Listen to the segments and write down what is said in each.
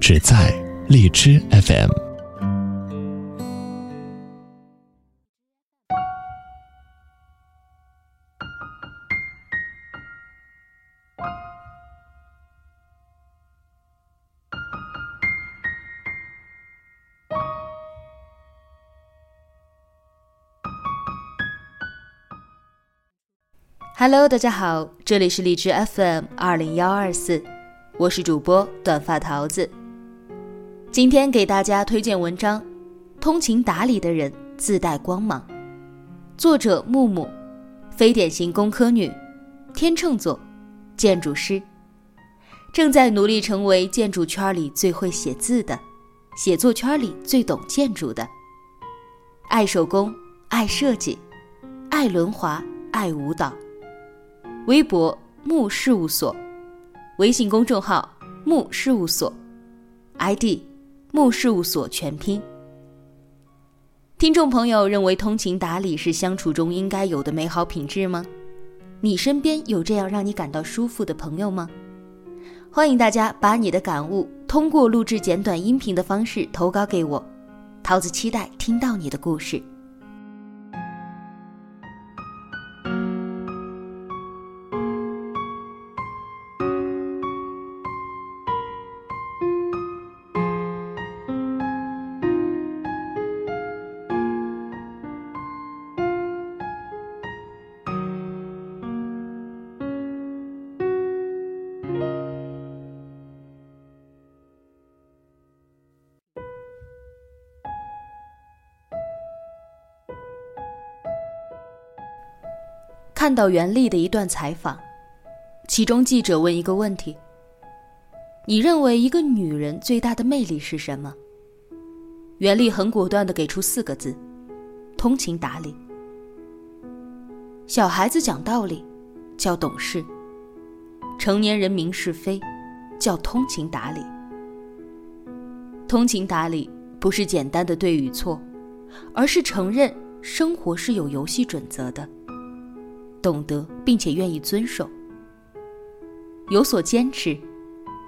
只在荔枝 FM。Hello，大家好，这里是荔枝 FM 二零幺二四，我是主播短发桃子。今天给大家推荐文章《通情达理的人自带光芒》，作者木木，非典型工科女，天秤座，建筑师，正在努力成为建筑圈里最会写字的，写作圈里最懂建筑的，爱手工，爱设计，爱轮滑，爱舞蹈。微博木事务所，微信公众号木事务所，ID。木事务所全拼。听众朋友认为通情达理是相处中应该有的美好品质吗？你身边有这样让你感到舒服的朋友吗？欢迎大家把你的感悟通过录制简短音频的方式投稿给我，桃子期待听到你的故事。看到袁立的一段采访，其中记者问一个问题：“你认为一个女人最大的魅力是什么？”袁立很果断的给出四个字：“通情达理。”小孩子讲道理叫懂事，成年人明是非叫通情达理。通情达理不是简单的对与错，而是承认生活是有游戏准则的。懂得并且愿意遵守，有所坚持，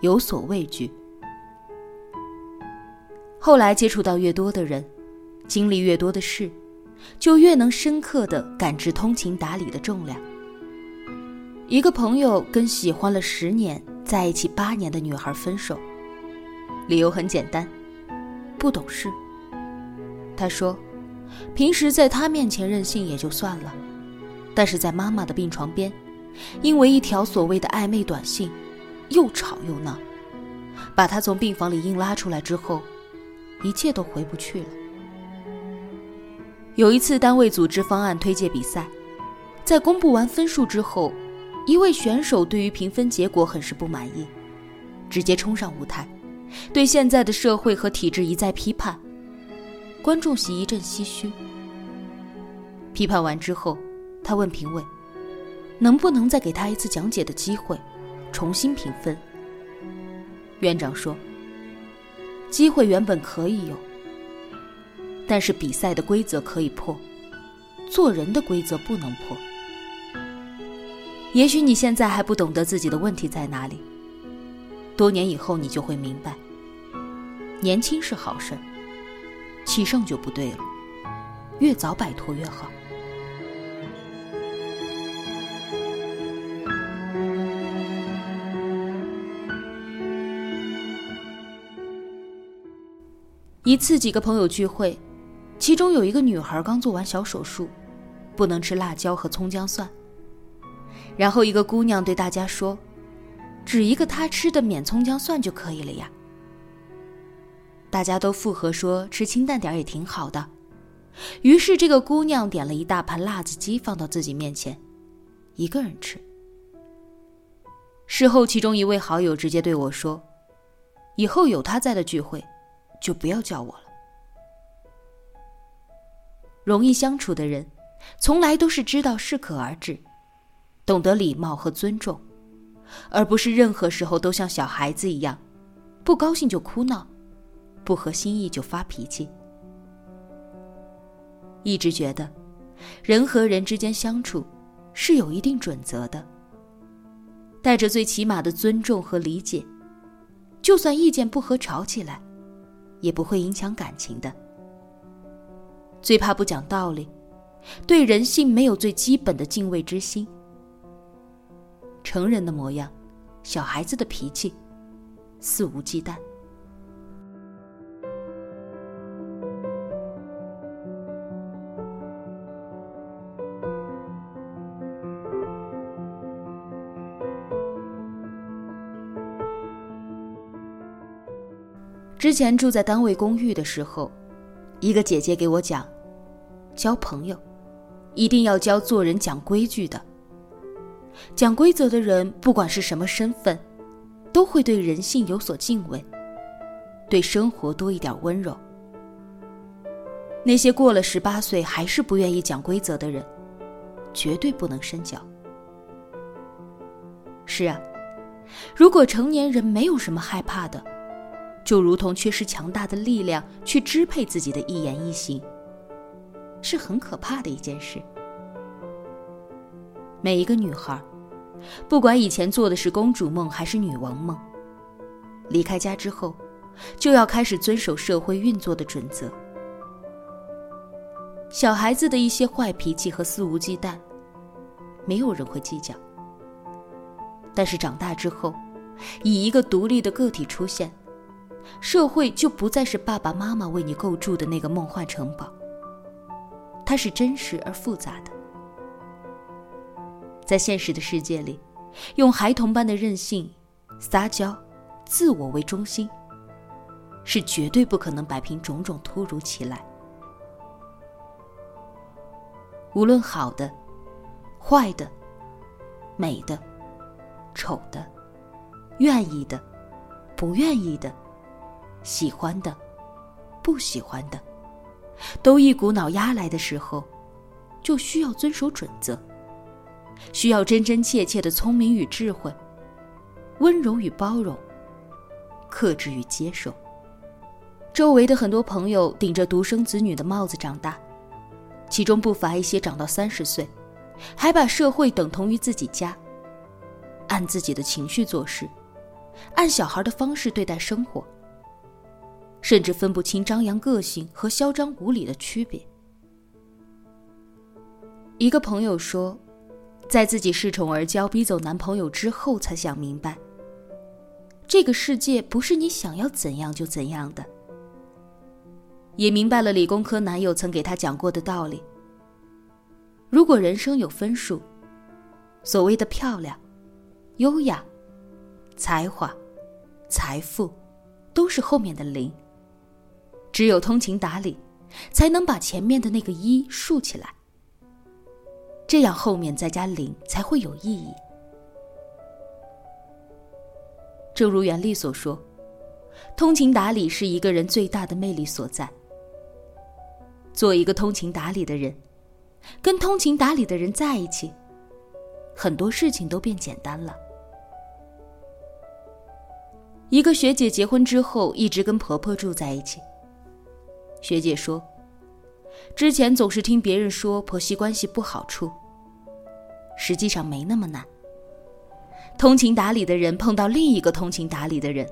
有所畏惧。后来接触到越多的人，经历越多的事，就越能深刻的感知通情达理的重量。一个朋友跟喜欢了十年、在一起八年的女孩分手，理由很简单，不懂事。他说，平时在他面前任性也就算了。但是在妈妈的病床边，因为一条所谓的暧昧短信，又吵又闹，把他从病房里硬拉出来之后，一切都回不去了。有一次单位组织方案推介比赛，在公布完分数之后，一位选手对于评分结果很是不满意，直接冲上舞台，对现在的社会和体制一再批判，观众席一阵唏嘘。批判完之后。他问评委：“能不能再给他一次讲解的机会，重新评分？”院长说：“机会原本可以有，但是比赛的规则可以破，做人的规则不能破。也许你现在还不懂得自己的问题在哪里，多年以后你就会明白，年轻是好事，气盛就不对了，越早摆脱越好。”一次，几个朋友聚会，其中有一个女孩刚做完小手术，不能吃辣椒和葱姜蒜。然后一个姑娘对大家说：“只一个她吃的免葱姜蒜就可以了呀。”大家都附和说：“吃清淡点也挺好的。”于是这个姑娘点了一大盘辣子鸡放到自己面前，一个人吃。事后，其中一位好友直接对我说：“以后有他在的聚会，就不要叫我了。容易相处的人，从来都是知道适可而止，懂得礼貌和尊重，而不是任何时候都像小孩子一样，不高兴就哭闹，不合心意就发脾气。一直觉得，人和人之间相处，是有一定准则的，带着最起码的尊重和理解。就算意见不合吵起来，也不会影响感情的。最怕不讲道理，对人性没有最基本的敬畏之心。成人的模样，小孩子的脾气，肆无忌惮。之前住在单位公寓的时候，一个姐姐给我讲，交朋友一定要交做人讲规矩的。讲规则的人，不管是什么身份，都会对人性有所敬畏，对生活多一点温柔。那些过了十八岁还是不愿意讲规则的人，绝对不能深交。是啊，如果成年人没有什么害怕的。就如同缺失强大的力量去支配自己的一言一行，是很可怕的一件事。每一个女孩，不管以前做的是公主梦还是女王梦，离开家之后，就要开始遵守社会运作的准则。小孩子的一些坏脾气和肆无忌惮，没有人会计较。但是长大之后，以一个独立的个体出现。社会就不再是爸爸妈妈为你构筑的那个梦幻城堡，它是真实而复杂的。在现实的世界里，用孩童般的任性、撒娇、自我为中心，是绝对不可能摆平种种突如其来。无论好的、坏的、美的、丑的、愿意的、不愿意的。喜欢的，不喜欢的，都一股脑压来的时候，就需要遵守准则，需要真真切切的聪明与智慧，温柔与包容，克制与接受。周围的很多朋友顶着独生子女的帽子长大，其中不乏一些长到三十岁，还把社会等同于自己家，按自己的情绪做事，按小孩的方式对待生活。甚至分不清张扬个性和嚣张无礼的区别。一个朋友说，在自己恃宠而骄、逼走男朋友之后，才想明白，这个世界不是你想要怎样就怎样的。也明白了理工科男友曾给他讲过的道理：如果人生有分数，所谓的漂亮、优雅、才华、财富，都是后面的零。只有通情达理，才能把前面的那个一竖起来。这样后面再加零才会有意义。正如袁立所说，通情达理是一个人最大的魅力所在。做一个通情达理的人，跟通情达理的人在一起，很多事情都变简单了。一个学姐结婚之后，一直跟婆婆住在一起。学姐说：“之前总是听别人说婆媳关系不好处，实际上没那么难。通情达理的人碰到另一个通情达理的人，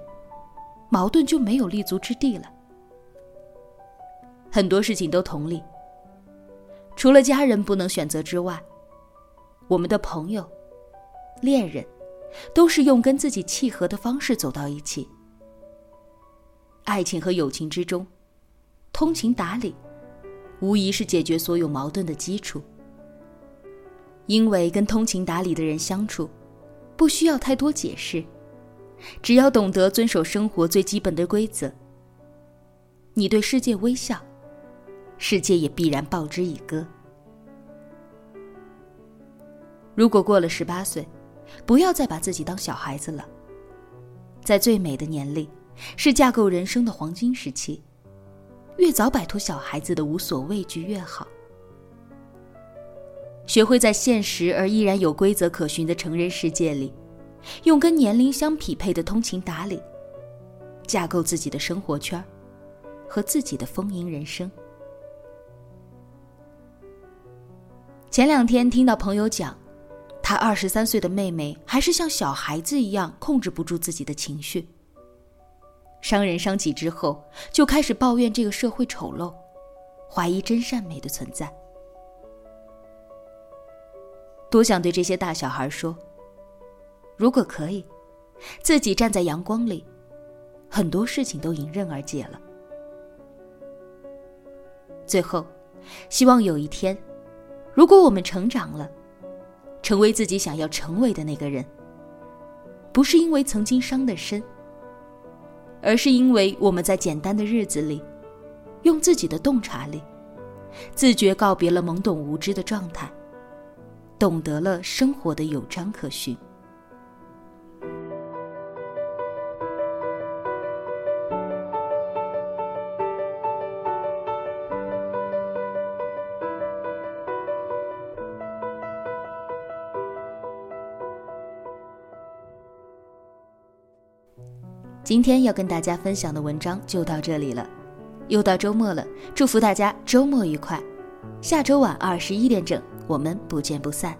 矛盾就没有立足之地了。很多事情都同理，除了家人不能选择之外，我们的朋友、恋人，都是用跟自己契合的方式走到一起。爱情和友情之中。”通情达理，无疑是解决所有矛盾的基础。因为跟通情达理的人相处，不需要太多解释，只要懂得遵守生活最基本的规则。你对世界微笑，世界也必然报之以歌。如果过了十八岁，不要再把自己当小孩子了。在最美的年龄，是架构人生的黄金时期，越早摆脱小孩子的无所畏惧越好。学会在现实而依然有规则可循的成人世界里，用跟年龄相匹配的通情达理，架构自己的生活圈和自己的丰盈人生。前两天听到朋友讲，他二十三岁的妹妹还是像小孩子一样控制不住自己的情绪。伤人伤己之后，就开始抱怨这个社会丑陋，怀疑真善美的存在。多想对这些大小孩说：如果可以，自己站在阳光里，很多事情都迎刃而解了。最后，希望有一天，如果我们成长了，成为自己想要成为的那个人，不是因为曾经伤得深，而是因为我们在简单的日子里，用自己的洞察力，自觉告别了懵懂无知的状态。懂得了生活的有章可循。今天要跟大家分享的文章就到这里了，又到周末了，祝福大家周末愉快。下周晚二十一点整。我们不见不散。